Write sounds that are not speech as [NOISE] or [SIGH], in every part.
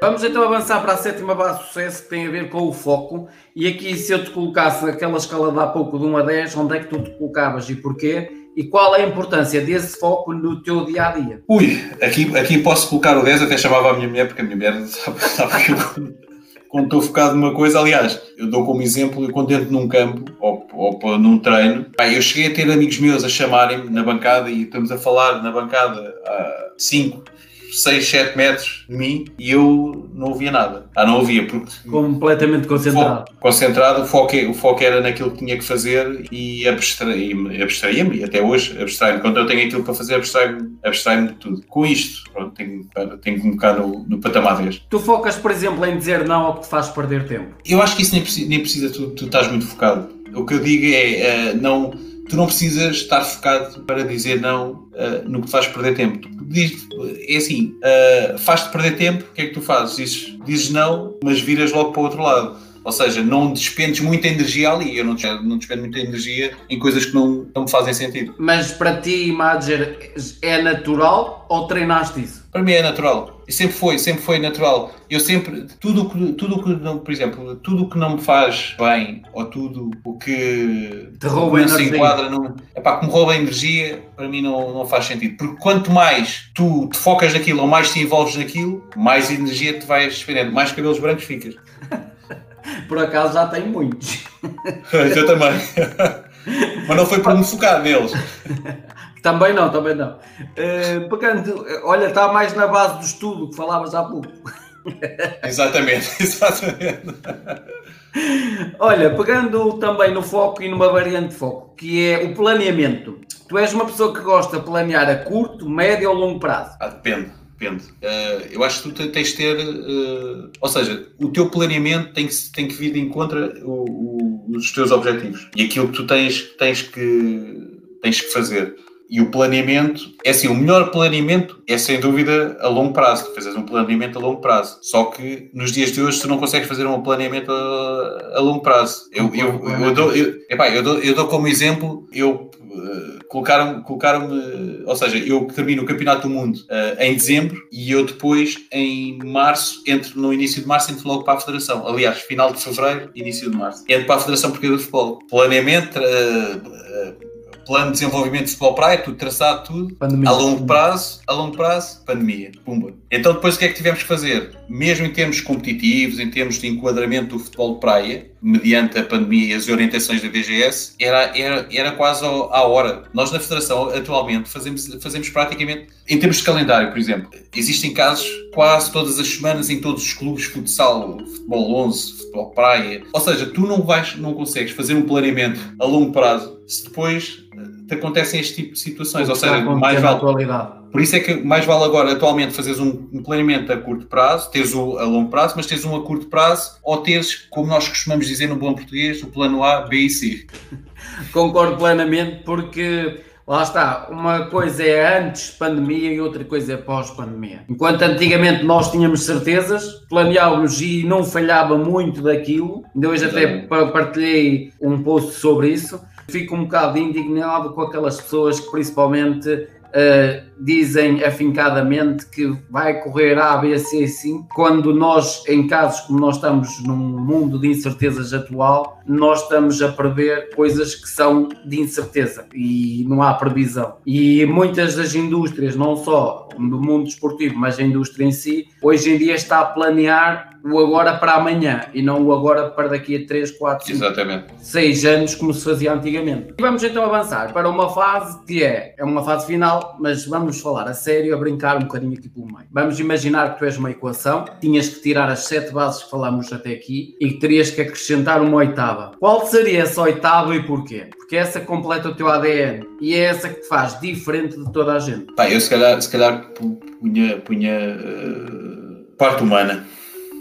Vamos então avançar para a sétima base de sucesso que tem a ver com o foco. E aqui, se eu te colocasse naquela escala de há pouco de 1 a 10, onde é que tu te colocavas e porquê? E qual é a importância desse foco no teu dia a dia? Ui, aqui, aqui posso colocar o 10, até chamava a minha mulher, porque a minha mulher [LAUGHS] sabe, sabe que eu, quando estou focado numa coisa, aliás, eu dou como exemplo, eu quando entro num campo ou, ou num treino, eu cheguei a ter amigos meus a chamarem-me na bancada e estamos a falar na bancada há 5, 6, 7 metros de mim e eu não ouvia nada. Ah, não ouvia, porque. Completamente concentrado. Foco, concentrado, o foco, o foco era naquilo que tinha que fazer e abstraía-me, abstraía e até hoje abstrai-me. Quando eu tenho aquilo para fazer, abstrai-me abstrai de tudo. Com isto, pronto, tenho, tenho que me colocar no, no patamar deste. Tu focas, por exemplo, em dizer não ao que te faz perder tempo? Eu acho que isso nem precisa, nem precisa tu, tu estás muito focado. O que eu digo é, uh, não tu não precisas estar focado para dizer não uh, no que te faz perder tempo. Tu diz, é assim, uh, faz-te perder tempo, o que é que tu fazes? Dizes, dizes não, mas viras logo para o outro lado. Ou seja, não despendes muita energia ali. Eu não, não despendo muita energia em coisas que não, não me fazem sentido. Mas para ti, Madger, é natural ou treinaste isso? Para mim é natural. E sempre foi, sempre foi natural. Eu sempre, tudo que, tudo que não, por exemplo, tudo o que não me faz bem, ou tudo o que Te rouba não se enquadra, não, epá, que me rouba energia, para mim não, não faz sentido. Porque quanto mais tu te focas naquilo ou mais te envolves naquilo, mais energia te vais experimentando, mais cabelos brancos ficas. [LAUGHS] Por acaso já tenho muitos. [LAUGHS] Eu também. [LAUGHS] Mas não foi para me focar neles. Também não, também não. Uh, pegando, olha, está mais na base do estudo que falavas há pouco. Exatamente, [LAUGHS] exatamente. Olha, pegando também no foco e numa variante de foco, que é o planeamento. Tu és uma pessoa que gosta de planear a curto, médio ou longo prazo? Ah, depende. Depende. Uh, eu acho que tu tens de ter. Uh, ou seja, o teu planeamento tem que, tem que vir de encontro o, o, os teus objetivos e aquilo que tu tens, tens, que, tens que fazer. E o planeamento, é assim, o melhor planeamento é sem dúvida a longo prazo, tu fazes um planeamento a longo prazo. Só que nos dias de hoje tu não consegues fazer um planeamento a, a longo prazo. Eu, eu, eu, eu, dou, eu, epá, eu, dou, eu dou como exemplo, eu uh, colocaram-me, colocaram ou seja, eu termino o Campeonato do Mundo uh, em dezembro e eu depois, em março, entro no início de março, entro logo para a Federação. Aliás, final de fevereiro, início de março. Entro para a Federação Portuguesa de Futebol. Planeamento, plano de desenvolvimento de futebol praia, tudo traçado, tudo. Pandemia. A longo prazo, a longo prazo, pandemia. Pumba. Então depois o que é que tivemos que fazer? Mesmo em termos competitivos, em termos de enquadramento do futebol de praia, mediante a pandemia e as orientações da DGS, era, era, era quase à hora. Nós na Federação atualmente fazemos, fazemos praticamente, em termos de calendário, por exemplo, existem casos quase todas as semanas em todos os clubes, futsal, futebol 11, futebol praia. Ou seja, tu não vais, não consegues fazer um planeamento a longo prazo se depois te acontecem este tipo de situações. Ou seja, mais vale. Atualidade. Por isso é que mais vale agora, atualmente, fazeres um, planeamento a curto prazo, teres o a longo prazo, mas teres um a curto prazo, ou teres, como nós costumamos dizer no bom português, o plano A, B e C. [LAUGHS] Concordo plenamente, porque lá está, uma coisa é antes pandemia e outra coisa é pós-pandemia. Enquanto antigamente nós tínhamos certezas, planeávamos e não falhava muito daquilo, ainda hoje até partilhei um post sobre isso fico um bocado indignado com aquelas pessoas que principalmente uh, dizem afincadamente que vai correr A, B, C, 5, quando nós, em casos como nós estamos num mundo de incertezas atual, nós estamos a prever coisas que são de incerteza e não há previsão. E muitas das indústrias, não só do mundo desportivo, mas a indústria em si, hoje em dia está a planear o agora para amanhã e não o agora para daqui a 3, 4, 5, Exatamente. 6 anos, como se fazia antigamente. E vamos então avançar para uma fase que é, é uma fase final, mas vamos falar a sério, a brincar um bocadinho aqui pelo meio. Vamos imaginar que tu és uma equação, tinhas que tirar as sete bases que falamos até aqui e que terias que acrescentar uma oitava. Qual seria essa oitava e porquê? Porque essa completa o teu ADN e é essa que te faz diferente de toda a gente. Pá, eu se calhar, se calhar punha, punha uh, parte humana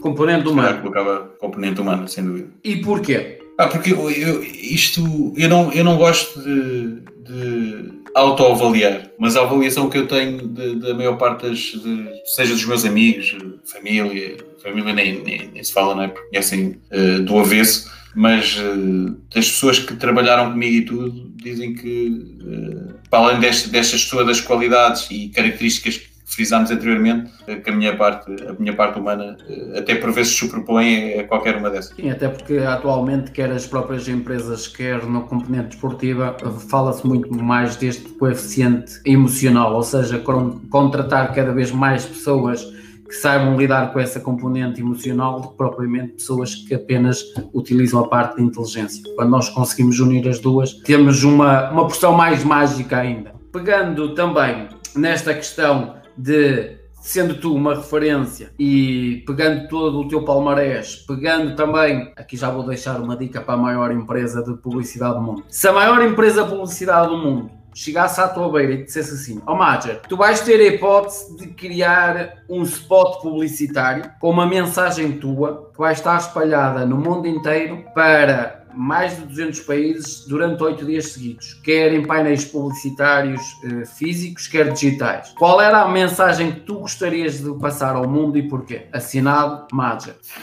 Componente humana. colocava componente humana, sem dúvida. E porquê? Ah, porque eu, eu, isto, eu não, eu não gosto de, de autoavaliar, mas a avaliação que eu tenho da maior parte das, de, seja dos meus amigos, família, família nem, nem, nem se fala, não é? Porque conhecem uh, do avesso, mas uh, das pessoas que trabalharam comigo e tudo, dizem que, uh, para além destas, destas todas qualidades e características frisámos anteriormente, que a minha parte, a minha parte humana até por vezes se superpõe a qualquer uma dessas. Sim, até porque atualmente, quer as próprias empresas, quer no componente desportiva, fala-se muito mais deste coeficiente emocional, ou seja, contratar cada vez mais pessoas que saibam lidar com essa componente emocional do que propriamente pessoas que apenas utilizam a parte de inteligência. Quando nós conseguimos unir as duas, temos uma, uma porção mais mágica ainda. Pegando também nesta questão de sendo tu uma referência e pegando todo o teu palmarés, pegando também, aqui já vou deixar uma dica para a maior empresa de publicidade do mundo. Se a maior empresa de publicidade do mundo chegasse à tua beira e dissesse assim: Ó oh, Major, tu vais ter a hipótese de criar um spot publicitário com uma mensagem tua que vai estar espalhada no mundo inteiro para mais de 200 países durante 8 dias seguidos, quer em painéis publicitários eh, físicos, quer digitais. Qual era a mensagem que tu gostarias de passar ao mundo e porquê? Assinado.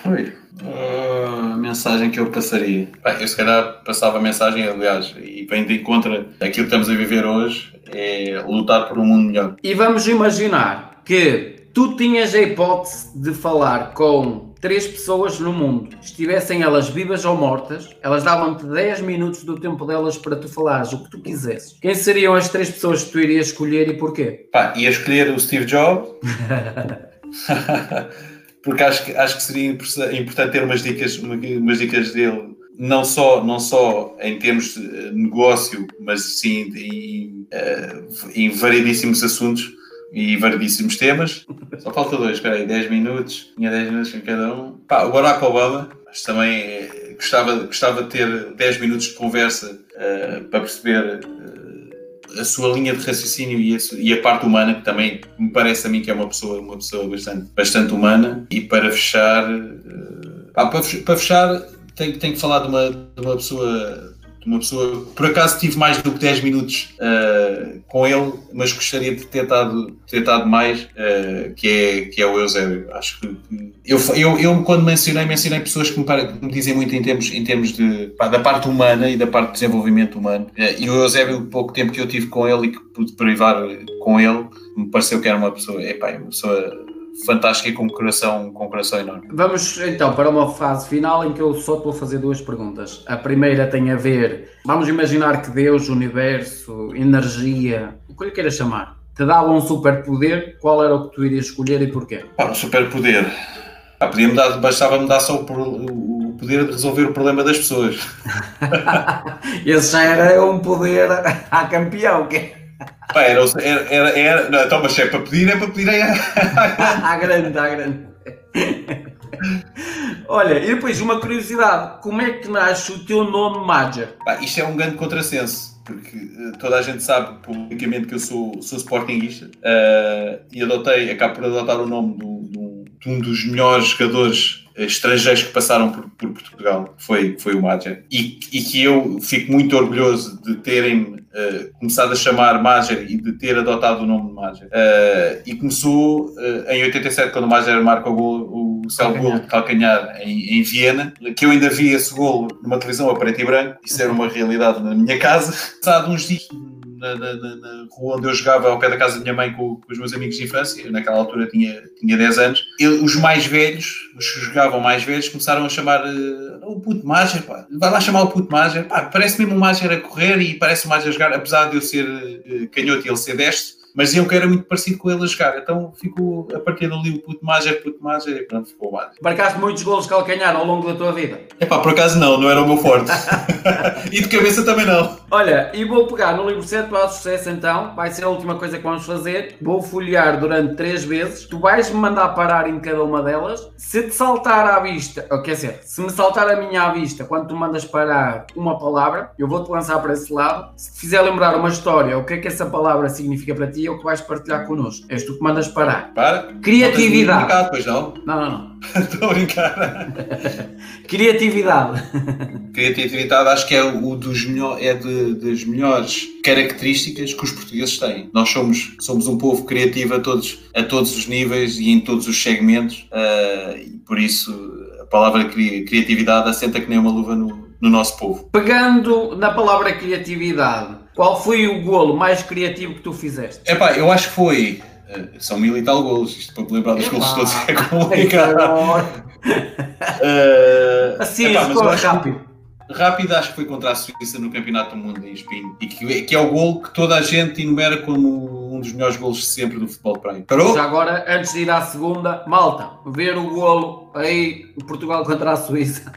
Oi. Uh, a mensagem que eu passaria. Bem, eu se calhar passava a mensagem, aliás, e vem de encontro aquilo que estamos a viver hoje, é lutar por um mundo melhor. E vamos imaginar que tu tinhas a hipótese de falar com três pessoas no mundo, estivessem elas vivas ou mortas, elas davam-te 10 minutos do tempo delas para tu falares o que tu quisesses. Quem seriam as três pessoas que tu irias escolher e porquê? Pá, ia escolher o Steve Jobs. [LAUGHS] porque acho que, acho que seria importante ter umas dicas, umas dicas dele não só, não só em termos de negócio, mas sim em, eh, em variedíssimos assuntos e variedíssimos temas. Só falta dois, espera aí, 10 minutos, tinha 10 minutos com cada um. Pá, o Barack Obama, mas também eh, gostava, gostava de ter 10 minutos de conversa uh, para perceber uh, a sua linha de raciocínio e a, e a, parte humana, que também me parece a mim que é uma pessoa, uma pessoa bastante, bastante humana. E para fechar, uh, pá, para fechar, tenho, tenho que falar de uma, de uma pessoa uma pessoa. Por acaso tive mais do que 10 minutos uh, com ele, mas gostaria de ter dado, ter dado mais, uh, que, é, que é o Eusébio. Acho que. Eu, eu, eu quando mencionei, mencionei pessoas que me, que me dizem muito em termos, em termos de, pá, da parte humana e da parte de desenvolvimento humano. Uh, e o Eusébio, o pouco tempo que eu tive com ele e que pude privar com ele, me pareceu que era uma pessoa. Epá, uma pessoa fantástica e com um coração, com um coração enorme. Vamos então para uma fase final em que eu só te vou fazer duas perguntas. A primeira tem a ver, vamos imaginar que Deus, universo, energia, o que lhe queiras chamar, te dava um superpoder, qual era o que tu irias escolher e porquê? Ah, um superpoder. Ah, podia-me dar, bastava-me dar só o, o poder de resolver o problema das pessoas. [LAUGHS] Esse já era um poder [LAUGHS] a campeão, que é Pá, era, era, era, não, então, mas é para pedir, é para pedir [LAUGHS] à grande, à grande. Olha, e depois uma curiosidade: como é que nasce o teu nome Major? Pá, isto é um grande contrassenso, porque uh, toda a gente sabe publicamente que eu sou, sou sportinguista uh, e adotei, acabo por adotar o nome do, do, de um dos melhores jogadores estrangeiros que passaram por, por Portugal, foi, foi o Major, e, e que eu fico muito orgulhoso de terem uh, começado a chamar Mager e de ter adotado o nome de Mager. Uh, e começou uh, em 87, quando o Mager marca o, gol, o céu gol de calcanhar em, em, Viena, que eu ainda vi esse gol numa televisão a preto e branco, isso era uma realidade na minha casa. Passado uns dias, na, na, na, rua onde eu jogava, ao pé da casa da minha mãe, com, com os meus amigos de infância, eu, naquela altura tinha, tinha 10 anos, eu, os mais velhos, os que jogavam mais velhos, começaram a chamar uh, o puto Mager, pá, vai lá chamar o puto Mager, pá, parece mesmo o Mager a correr e parece o Mager a jogar, apesar de eu ser uh, canhoto e ele ser destro, mas eu que era muito parecido com ele a jogar, então ficou a partir dali o puto Mager, puto Mager, e pronto, ficou o Mager. Marcaste muitos golos de calcanhar ao longo da tua vida? É pá, por acaso não, não era o meu forte. [LAUGHS] e de cabeça também não. Olha, e vou pegar no livro 7 para o sucesso então, vai ser a última coisa que vamos fazer, vou folhear durante três vezes, tu vais-me mandar parar em cada uma delas, se te saltar à vista, ou quer dizer, se me saltar a minha à vista quando tu mandas parar uma palavra, eu vou-te lançar para esse lado, se te fizer lembrar uma história, o que é que essa palavra significa para ti, é o que vais partilhar connosco. És tu que mandas parar. Para. Criatividade. Não, não, não. Estou a brincar. Criatividade. Criatividade acho que é o dos melhor, é de, das melhores características que os portugueses têm. Nós somos, somos um povo criativo a todos, a todos os níveis e em todos os segmentos uh, e por isso a palavra criatividade assenta que nem uma luva no, no nosso povo. Pegando na palavra criatividade, qual foi o golo mais criativo que tu fizeste? Epá, eu acho que foi Uh, são mil e tal golos, isto para me lembrar dos golos todos é complicado. uh, assim, epá, mas rápido. Rápido, acho que foi contra a Suíça no Campeonato do Mundo em Espinho e que, que, é o gol que toda a gente enumera como um dos melhores golos de sempre do futebol praia. Parou? Já agora, antes de ir à segunda, malta, ver o golo aí, Portugal contra a Suíça.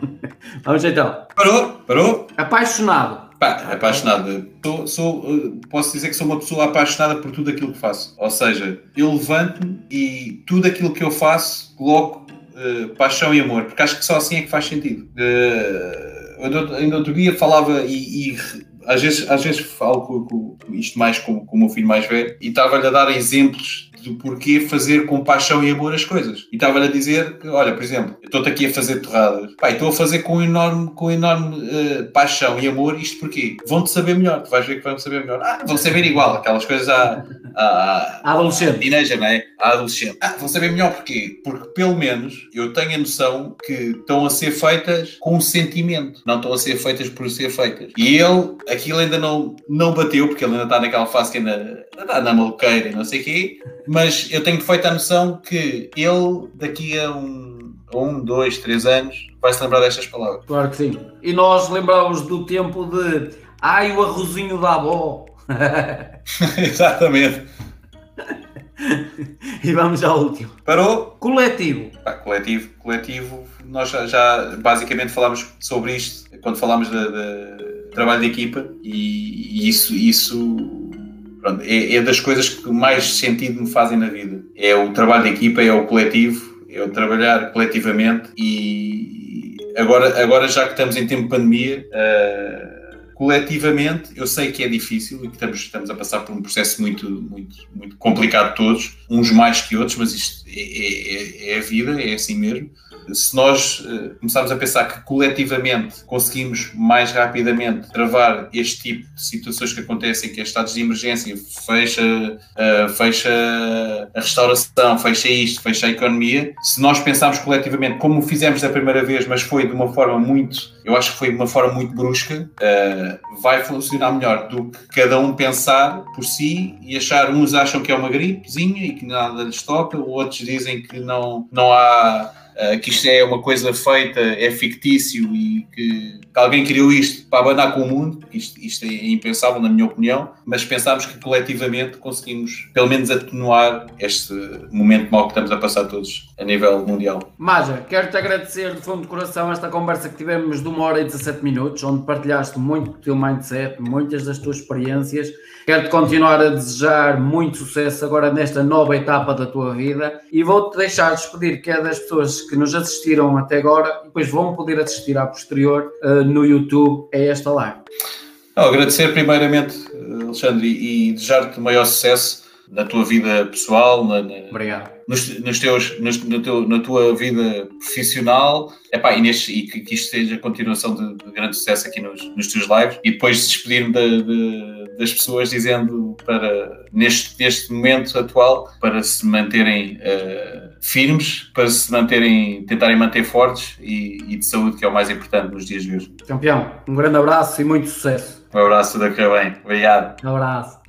[LAUGHS] Vamos então. Parou? Parou? Apaixonado. Pá, apaixonado. Sou, sou, posso dizer que sou uma pessoa apaixonada por tudo aquilo que faço. Ou seja, eu levanto-me e tudo aquilo que eu faço coloco uh, paixão e amor, porque acho que só assim é que faz sentido. Uh, ainda outro dia falava e, e às vezes, às vezes falo com, com, isto mais com, com o meu filho mais velho e estava-lhe a dar exemplos do porquê fazer com paixão e amor as coisas. E estava-lhe a dizer que, olha, por exemplo, estou-te aqui a fazer torradas. Pai, estou a fazer com enorme, com enorme uh, paixão e amor, isto porquê? Vão-te saber melhor, tu vais ver que vão saber melhor. Ah, vão saber igual, aquelas coisas à, à, [LAUGHS] à adolescente. teenager, não é? À adolescente. Ah, vão saber melhor porquê? Porque pelo menos eu tenho a noção que estão a ser feitas com um sentimento, não estão a ser feitas por ser feitas. E ele, aquilo ainda não, não bateu, porque ele ainda está naquela fase que ainda está na maluqueira e não sei o quê, mas eu tenho feito a noção que ele, daqui a um, a um, dois, três anos, vai se lembrar destas palavras. Claro que sim. E nós lembramos do tempo de ai, o arrozinho da avó. [LAUGHS] Exatamente. [LAUGHS] e vamos ao último. Parou? Coletivo. Ah, coletivo, coletivo. Nós já, já, basicamente falámos sobre isto quando falámos de, de trabalho de equipa e, e isso, isso Pronto, é, é, das coisas que mais sentido me fazem na vida. É o trabalho de equipa, é o coletivo, é o trabalhar coletivamente e agora, agora já que estamos em tempo de pandemia, uh, coletivamente eu sei que é difícil e que estamos, estamos a passar por um processo muito, muito, muito complicado todos, uns mais que outros, mas isto é, é, é, é a vida, é assim mesmo se nós uh, começarmos a pensar que coletivamente conseguimos mais rapidamente travar este tipo de situações que acontecem, que é estados de emergência, fecha, uh, fecha a restauração, fecha isto, fecha a economia, se nós pensarmos coletivamente como fizemos da primeira vez, mas foi de uma forma muito, eu acho que foi de uma forma muito brusca, uh, vai funcionar melhor do que cada um pensar por si e achar, uns acham que é uma gripezinha e que nada lhes toca, outros dizem que não, não há uh, que isto é uma coisa feita, é fictício e que, que alguém criou isto para abanar com o mundo, isto, isto, é impensável na minha opinião, mas pensámos que coletivamente conseguimos pelo menos atenuar este momento mau que estamos a passar todos a nível mundial. Maja, quero-te agradecer de fundo de coração esta conversa que tivemos de uma hora e 17 minutos, onde partilhaste muito do teu mindset, muitas das tuas experiências. Quero-te continuar a desejar muito sucesso agora nesta nova etapa da tua vida e vou-te deixar despedir que é das pessoas que nos assistiram até agora e depois vão poder assistir à posterior uh, no YouTube a esta live. Não, agradecer primeiramente, Alexandre, e, e desejar-te o maior sucesso na tua vida pessoal, na, na, Obrigado. Nos, nos teus, nos, na, teu, na tua vida profissional epá, e, neste, e que, que isto seja a continuação de, de grande sucesso aqui nos, nos teus lives e depois despedir-me de, de, das pessoas dizendo para neste, neste momento atual para se manterem uh, firmes, para se manterem, tentarem manter fortes e, e de saúde, que é o mais importante nos dias de hoje. Campeão, um grande abraço e muito sucesso. Um abraço, tudo a bem. Obrigado. Um abraço.